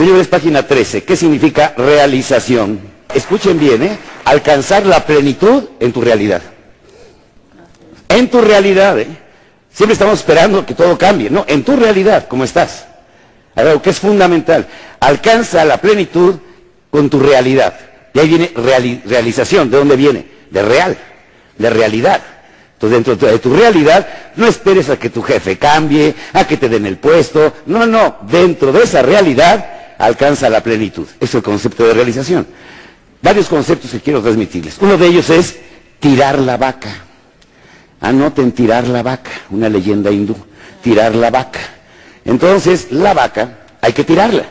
Señores, página 13. ¿Qué significa realización? Escuchen bien, ¿eh? Alcanzar la plenitud en tu realidad. En tu realidad, ¿eh? Siempre estamos esperando que todo cambie, ¿no? En tu realidad, ¿cómo estás? Algo que es fundamental. Alcanza la plenitud con tu realidad. Y ahí viene reali- realización. ¿De dónde viene? De real, de realidad. Entonces, dentro de tu realidad, no esperes a que tu jefe cambie, a que te den el puesto. No, no. Dentro de esa realidad, alcanza la plenitud. Es el concepto de realización. Varios conceptos que quiero transmitirles. Uno de ellos es tirar la vaca. Anoten tirar la vaca, una leyenda hindú. Tirar la vaca. Entonces, la vaca hay que tirarla.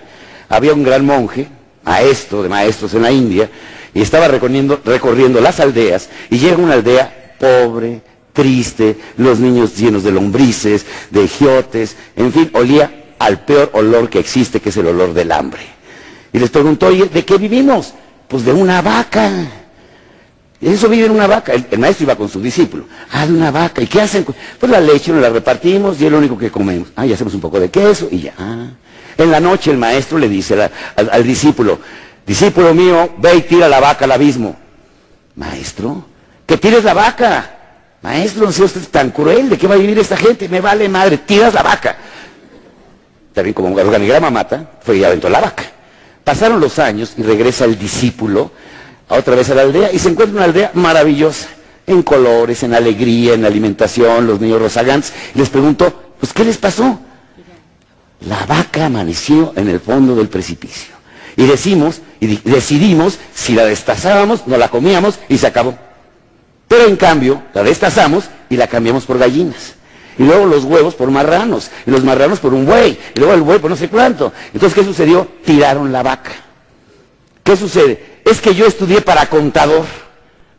Había un gran monje, maestro de maestros en la India, y estaba recorriendo, las aldeas, y llega una aldea pobre, triste, los niños llenos de lombrices, de giotes, en fin, olía al peor olor que existe, que es el olor del hambre. Y les preguntó, ¿de qué vivimos? Pues de una vaca. Eso vive en una vaca. El, maestro iba con su discípulo. Ah, de una vaca. ¿Y qué hacen? Pues la leche nos la repartimos y es lo único que comemos. Ah, y hacemos un poco de queso y ya. Ah. En la noche el maestro le dice al discípulo, discípulo mío, ve y tira la vaca al abismo. Maestro, que tires la vaca. Maestro, no sea usted tan cruel, ¿de qué va a vivir esta gente? Me vale madre, tiras la vaca. Como organigrama mata, fue y aventó la vaca. Pasaron los años y regresa el discípulo a otra vez a la aldea y se encuentra una aldea maravillosa, en colores, en alegría, en alimentación, los niños rozagantes. Y les preguntó, pues ¿qué les pasó? La vaca amaneció en el fondo del precipicio. Y decimos, y di- decidimos, si la destazábamos, no la comíamos y se acabó. Pero en cambio, la destazamos y la cambiamos por gallinas. Y luego los huevos por marranos. Y los marranos por un buey. Y luego el buey por no sé cuánto. Entonces, ¿qué sucedió? Tiraron la vaca. ¿Qué sucede? Es que yo estudié para contador.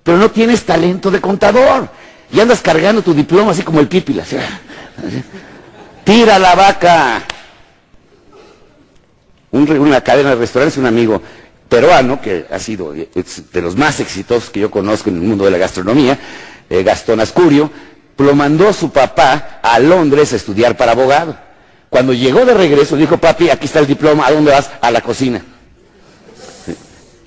Pero no tienes talento de contador. Y andas cargando tu diploma así como el pípila. Tira la vaca. Un una cadena de restaurantes, un amigo peruano que ha sido es de los más exitosos que yo conozco en el mundo de la gastronomía, eh, Gastón Ascurio, lo mandó su papá a Londres a estudiar para abogado. Cuando llegó de regreso dijo, papi, aquí está el diploma, ¿a dónde vas? A la cocina.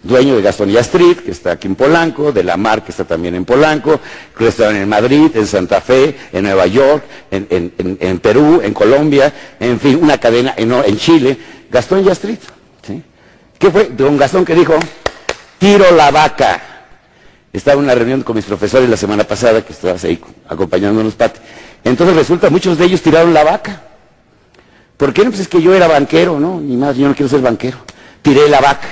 Dueño de Gastonía Street, que está aquí en Polanco, de La Mar, que está también en Polanco, restaurante en Madrid, en Santa Fe, en Nueva York, en, Perú, en Colombia, en fin, una cadena en, Chile, Gastón Street. ¿sí? ¿Qué fue? Don Gastón que dijo, tiro la vaca. Estaba en una reunión con mis profesores la semana pasada, que estabas ahí acompañándonos, Pati. Entonces resulta, muchos de ellos tiraron la vaca. ¿Por qué no? Pues es que yo era banquero, ¿no? Ni más, yo no quiero ser banquero. Tiré la vaca.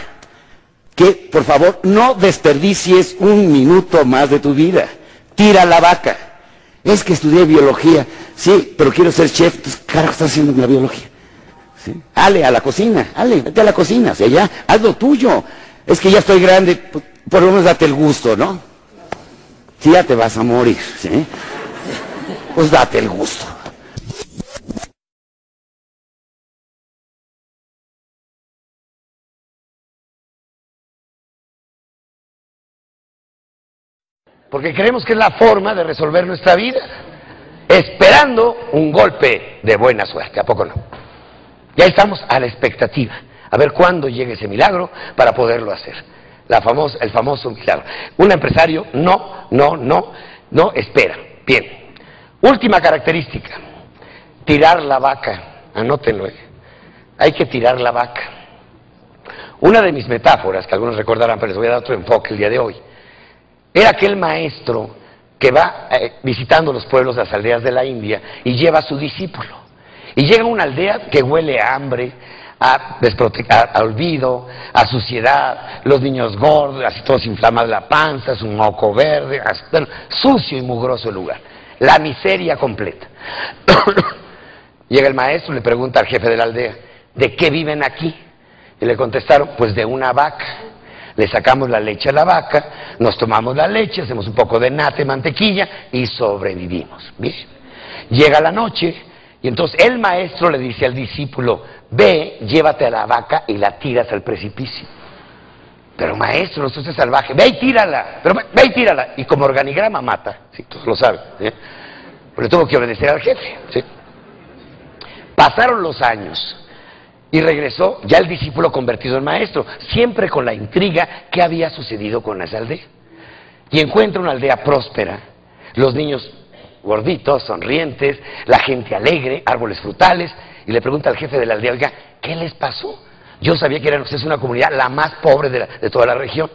Que, por favor, no desperdicies un minuto más de tu vida. Tira la vaca. Es que estudié biología. Sí, pero quiero ser chef. Entonces, ¿qué carajo estás haciendo en la biología? ¿Sí? Ale, a la cocina. Ale, vete a la cocina. O sea, ya, haz lo tuyo es que ya estoy grande, pues, por lo menos date el gusto, ¿no? Si ya te vas a morir, ¿sí? Pues date el gusto. Porque creemos que es la forma de resolver nuestra vida, esperando un golpe de buena suerte, ¿a poco no? Ya estamos a la expectativa a ver cuándo llegue ese milagro para poderlo hacer. La el famoso milagro. Un empresario no, no, no, no espera. Bien. Última característica, tirar la vaca. Anótenlo. ¿eh? Hay que tirar la vaca. Una de mis metáforas, que algunos recordarán, pero les voy a dar otro enfoque el día de hoy, era aquel maestro que va eh, visitando los pueblos, las aldeas de la India y lleva a su discípulo. Y llega a una aldea que huele a hambre, a, a, olvido, a suciedad, los niños gordos, así todos inflamados la panza, es un moco verde, sucio y mugroso el lugar. La miseria completa. Llega el maestro, le pregunta al jefe de la aldea, ¿de qué viven aquí? Y le contestaron, pues de una vaca. Le sacamos la leche a la vaca, nos tomamos la leche, hacemos un poco de nata y mantequilla y sobrevivimos. Llega la noche y entonces el maestro le dice al discípulo, ve, llévate a la vaca y la tiras al precipicio. Pero maestro, no sos salvaje, ve y tírala, pero ve y tírala. Y como organigrama mata, sí, todos lo saben. ¿eh? Pero tuvo que obedecer al jefe. Pasaron los años y regresó ya el discípulo convertido en maestro, siempre con la intriga que había sucedido con esa aldea. Y encuentra una aldea próspera, los niños gorditos, sonrientes, la gente alegre, árboles frutales, y le pregunta al jefe de la aldea, oiga, ¿qué les pasó? Yo sabía que era es una comunidad la más pobre de, de toda la región.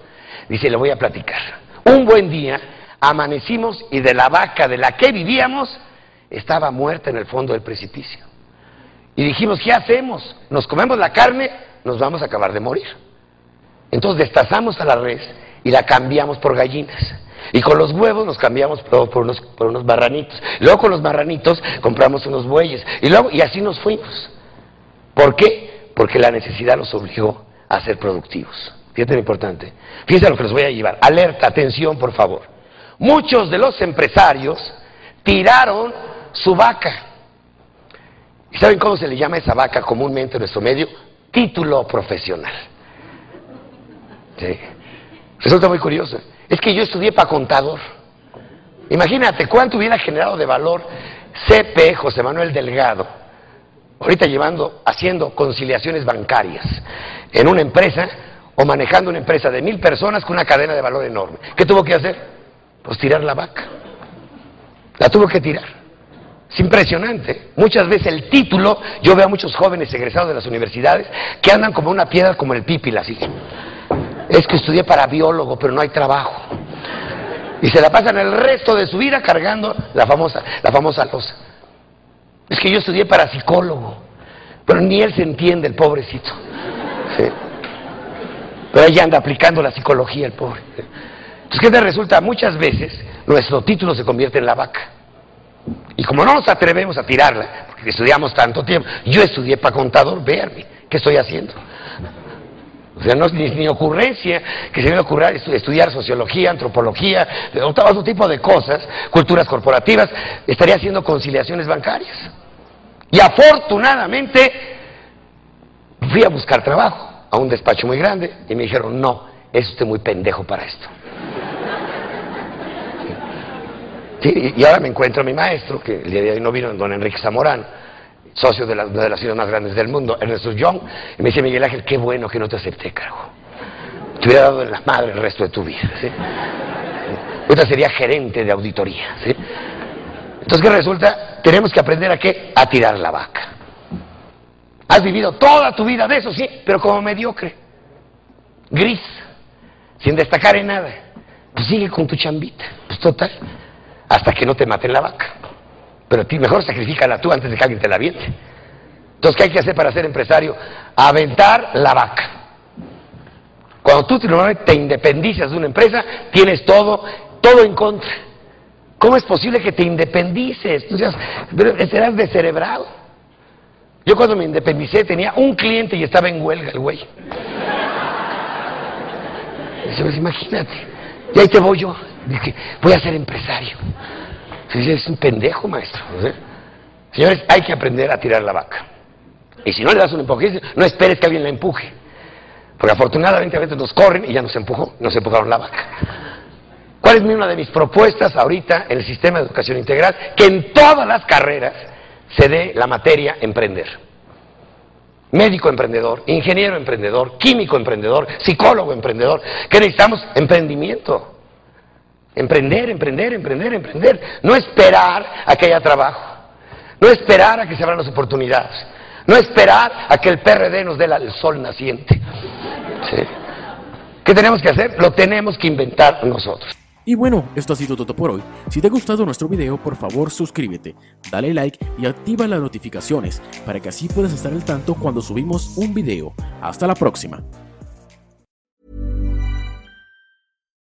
Dice, le voy a platicar. Un buen día amanecimos y de la vaca de la que vivíamos estaba muerta en el fondo del precipicio. Y dijimos, ¿qué hacemos? ¿Nos comemos la carne? Nos vamos a acabar de morir. Entonces destazamos a la res y la cambiamos por gallinas. Y con los huevos nos cambiamos por, unos, por unos marranitos. Luego con los marranitos compramos unos bueyes. Y, luego, y así nos fuimos. ¿Por qué? Porque la necesidad nos obligó a ser productivos. Fíjate lo importante. Fíjense lo que les voy a llevar. Alerta, atención, por favor. Muchos de los empresarios tiraron su vaca. ¿Y saben cómo se le llama esa vaca comúnmente en nuestro medio? Título profesional. Sí. Resulta muy curioso. Es que yo estudié para contador. Imagínate cuánto hubiera generado de valor CP José Manuel Delgado, ahorita llevando, haciendo conciliaciones bancarias en una empresa o manejando una empresa de mil personas con una cadena de valor enorme. ¿Qué tuvo que hacer? Pues tirar la vaca. La tuvo que tirar. Es impresionante. Muchas veces el título, yo veo a muchos jóvenes egresados de las universidades que andan como una piedra como el pípila, así. Es que estudié para biólogo, pero no hay trabajo. Y se la pasan el resto de su vida cargando la famosa, la famosa losa. Es que yo estudié para psicólogo, pero ni él se entiende, el pobrecito. Pero ella anda aplicando la psicología, el pobre. Entonces, ¿qué te resulta? Muchas veces nuestro título se convierte en la vaca. Y como no nos atrevemos a tirarla, porque estudiamos tanto tiempo, yo estudié para contador, véanme, ¿qué estoy haciendo? O sea, no es ni, ocurrencia que se me ocurra estudiar sociología, antropología, otro tipo de cosas, culturas corporativas, estaría haciendo conciliaciones bancarias. Y afortunadamente fui a buscar trabajo a un despacho muy grande y me dijeron, no, es usted muy pendejo para esto. y ahora me encuentro a mi maestro, que el día de hoy no vino, don Enrique Zamorano, socio de, una de las ciudades más grandes del mundo, Ernesto Young, y me dice, Miguel Ángel, qué bueno que no te acepté, carajo. Te hubiera dado en la madre el resto de tu vida, ¿sí? Ahorita sería gerente de auditoría, ¿sí? Entonces, ¿qué resulta? Tenemos que aprender a qué? A tirar la vaca. Has vivido toda tu vida de eso, sí, pero como mediocre, gris, sin destacar en nada. Pues sigue con tu chambita, pues total, hasta que no te maten la vaca. Pero a ti mejor sacrifícala tú antes de que alguien te la aviente. Entonces, ¿qué hay que hacer para ser empresario? Aventar la vaca. Cuando tú te independizas de una empresa, tienes todo, todo en contra. ¿Cómo es posible que te independices? Tú serás descerebrado. Yo cuando me independicé tenía un cliente y estaba en huelga el güey. Pues, imagínate. Y ahí te voy yo. Dije, voy a ser empresario. Es un pendejo, maestro. Señores, hay que aprender a tirar la vaca. Y si no le das un empuje, no esperes que alguien la empuje. Porque afortunadamente a veces nos corren y ya nos empujó, nos empujaron la vaca. ¿Cuál es una de mis propuestas ahorita en el sistema de educación integral? Que en todas las carreras se dé la materia emprender. Médico emprendedor, ingeniero emprendedor, químico emprendedor, psicólogo emprendedor. ¿Qué necesitamos? Emprendimiento. Emprender, emprender, emprender, emprender. No esperar a que haya trabajo. No esperar a que se abran las oportunidades. No esperar a que el PRD nos dé el sol naciente. ¿Qué tenemos que hacer? Lo tenemos que inventar nosotros. Y bueno, esto ha sido todo por hoy. Si te ha gustado nuestro video, por favor suscríbete, dale like y activa las notificaciones para que así puedas estar al tanto cuando subimos un video. Hasta la próxima.